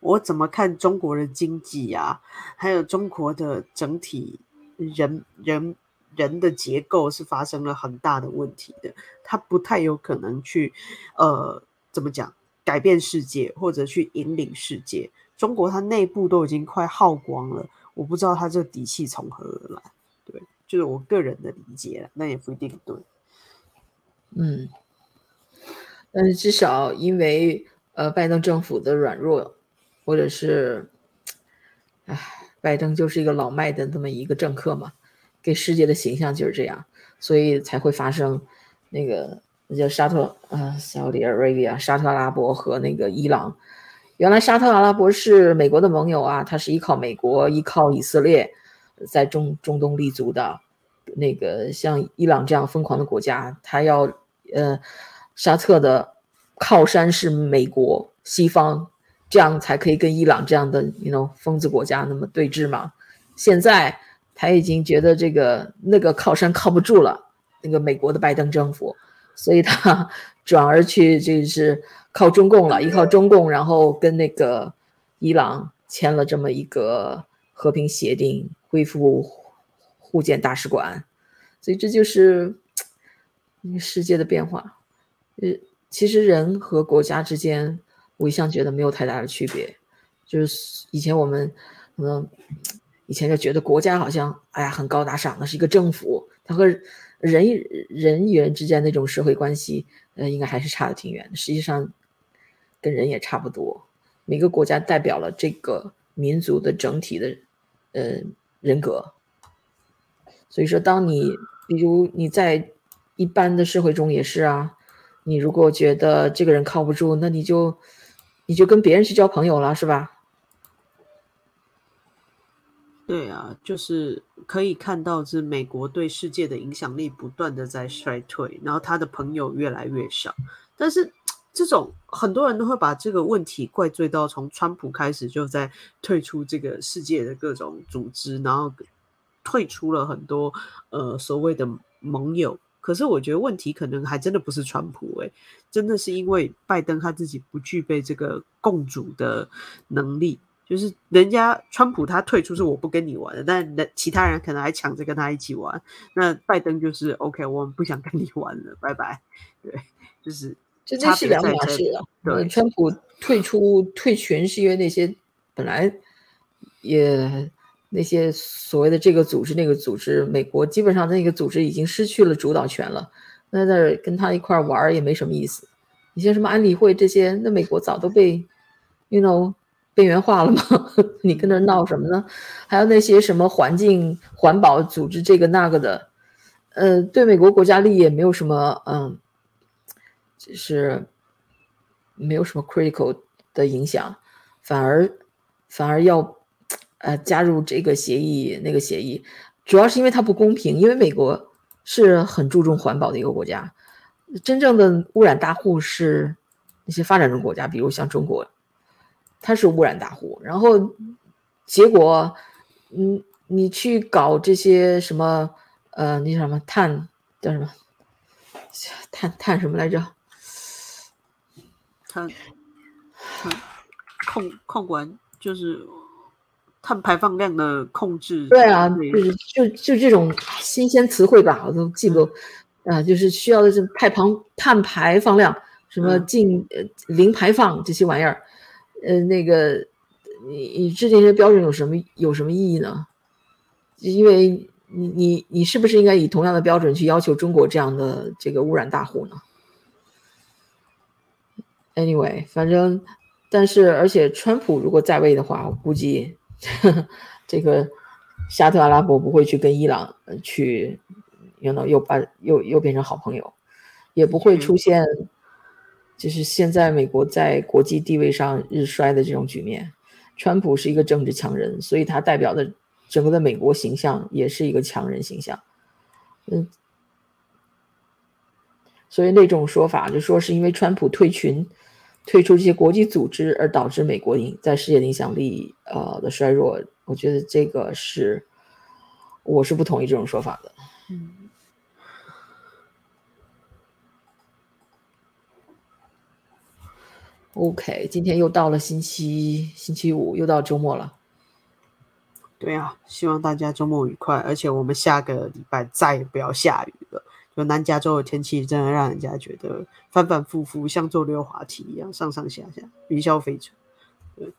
我怎么看中国的经济呀？还有中国的整体人人人的结构是发生了很大的问题的。他不太有可能去，呃，怎么讲，改变世界或者去引领世界。中国它内部都已经快耗光了，我不知道它这底气从何而来。对，就是我个人的理解，那也不一定对。嗯，但是至少因为呃拜登政府的软弱，或者是，唉，拜登就是一个老迈的这么一个政客嘛，给世界的形象就是这样，所以才会发生那个那叫沙特啊，Saudi Arabia 沙特阿拉伯和那个伊朗。原来沙特阿拉伯是美国的盟友啊，它是依靠美国、依靠以色列在中中东立足的。那个像伊朗这样疯狂的国家，他要呃，沙特的靠山是美国、西方，这样才可以跟伊朗这样的 you know 疯子国家那么对峙嘛。现在他已经觉得这个那个靠山靠不住了，那个美国的拜登政府，所以他转而去就是。靠中共了，依靠中共，然后跟那个伊朗签了这么一个和平协定，恢复互建大使馆，所以这就是世界的变化。呃，其实人和国家之间，我一向觉得没有太大的区别。就是以前我们可能以前就觉得国家好像哎呀很高大上，那是一个政府，它和人与人与人之间那种社会关系，呃，应该还是差的挺远的。实际上。跟人也差不多，每个国家代表了这个民族的整体的呃人格。所以说，当你比如你在一般的社会中也是啊，你如果觉得这个人靠不住，那你就你就跟别人去交朋友了，是吧？对啊，就是可以看到，是美国对世界的影响力不断的在衰退，然后他的朋友越来越少。但是这种很多人都会把这个问题怪罪到从川普开始就在退出这个世界的各种组织，然后退出了很多呃所谓的盟友。可是我觉得问题可能还真的不是川普，诶，真的是因为拜登他自己不具备这个共主的能力。就是人家川普他退出是我不跟你玩的，但人其他人可能还抢着跟他一起玩。那拜登就是 OK，我们不想跟你玩了，拜拜。对，就是这这是两码事啊。对，川普退出退群是因为那些本来也那些所谓的这个组织那个组织，美国基本上那个组织已经失去了主导权了。那在跟他一块玩也没什么意思。你像什么安理会这些，那美国早都被，you know。边缘化了吗？你跟那闹什么呢？还有那些什么环境环保组织这个那个的，呃，对美国国家利益也没有什么，嗯，就是没有什么 critical 的影响，反而反而要呃加入这个协议那个协议，主要是因为它不公平，因为美国是很注重环保的一个国家，真正的污染大户是那些发展中国家，比如像中国。他是污染大户，然后结果，嗯，你去搞这些什么，呃，那什么碳叫什么，碳碳什么来着？碳碳控控管就是碳排放量的控制。对啊，就是就就这种新鲜词汇吧，我都记不，啊，就是需要的是碳排碳排放量，什么净呃零排放这些玩意儿。呃，那个，你你制定这些标准有什么有什么意义呢？因为你你你是不是应该以同样的标准去要求中国这样的这个污染大户呢？Anyway，反正，但是而且，川普如果在位的话，我估计这个沙特阿拉伯不会去跟伊朗去，又能又把又又变成好朋友，也不会出现。就是现在美国在国际地位上日衰的这种局面，川普是一个政治强人，所以他代表的整个的美国形象也是一个强人形象。嗯，所以那种说法就说是因为川普退群、退出这些国际组织而导致美国影在世界的影响力呃的衰弱，我觉得这个是我是不同意这种说法的。嗯。OK，今天又到了星期星期五，又到周末了。对啊，希望大家周末愉快，而且我们下个礼拜再也不要下雨了。就南加州的天气，真的让人家觉得反反复复，像坐溜滑梯一样，上上下下，云霄飞车。对，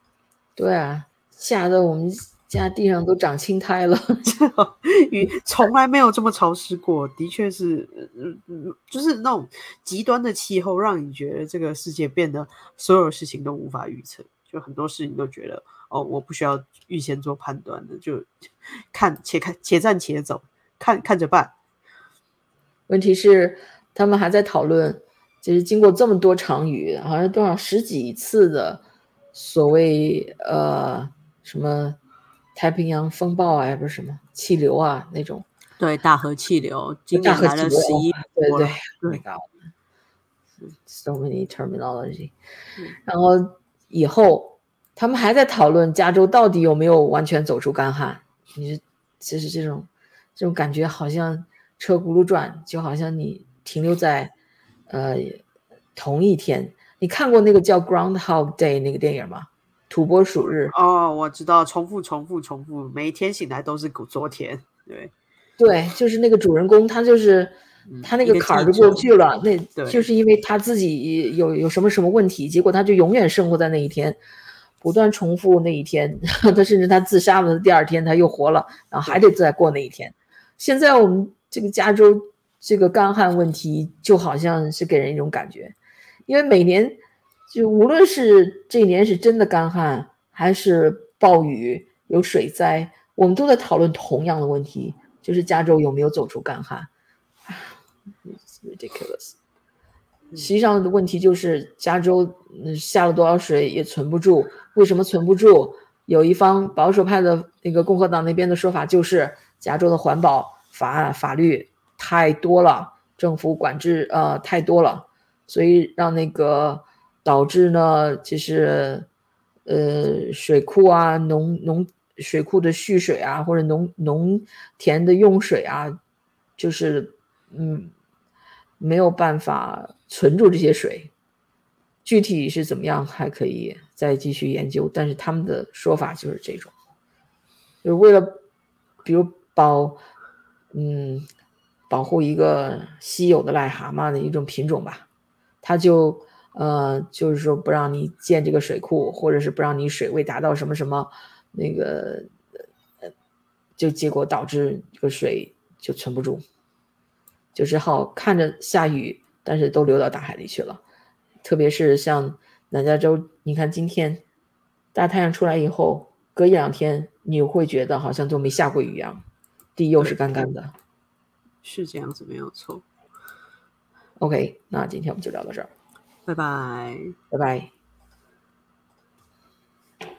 对啊，下的我们。家地上都长青苔了，雨从来没有这么潮湿过，的确是，就是那种极端的气候，让你觉得这个世界变得所有事情都无法预测，就很多事情都觉得，哦，我不需要预先做判断的，就看且看且战且走，看看着办。问题是，他们还在讨论，就是经过这么多场雨，好像多少十几次的所谓呃什么。太平洋风暴啊，不是什么气流啊那种，对，大河气流，今年来了十一，对对对，so many terminology。然后以后他们还在讨论加州到底有没有完全走出干旱。你是其实这种这种感觉好像车轱辘转，就好像你停留在呃同一天。你看过那个叫《Groundhog Day》那个电影吗？土拨鼠日哦，我知道，重复重复重复，每一天醒来都是昨天。对，对，就是那个主人公，他就是他那个坎儿就过不去了，那就是因为他自己有有什么什么问题，结果他就永远生活在那一天，不断重复那一天。他甚至他自杀了，第二天他又活了，然后还得再过那一天。现在我们这个加州这个干旱问题，就好像是给人一种感觉，因为每年。就无论是这一年是真的干旱，还是暴雨有水灾，我们都在讨论同样的问题，就是加州有没有走出干旱。It's ridiculous。实际上的问题就是加州嗯下了多少水也存不住，为什么存不住？有一方保守派的那个共和党那边的说法就是加州的环保法案法律太多了，政府管制呃太多了，所以让那个导致呢就是呃水库啊农农水库的蓄水啊或者农农田的用水啊，就是嗯没有办法存住这些水。具体是怎么样还可以再继续研究，但是他们的说法就是这种，就为了比如保嗯保护一个稀有的癞蛤蟆的一种品种吧，他就呃就是说不让你建这个水库，或者是不让你水位达到什么什么那个呃，就结果导致这个水就存不住，就只好看着下雨，但是都流到大海里去了。特别是像南加州，你看今天大太阳出来以后，隔一两天你会觉得好像都没下过雨一样，地又是干干的。是这样子，没有错。OK，那今天我们就聊到这儿，拜拜。拜拜。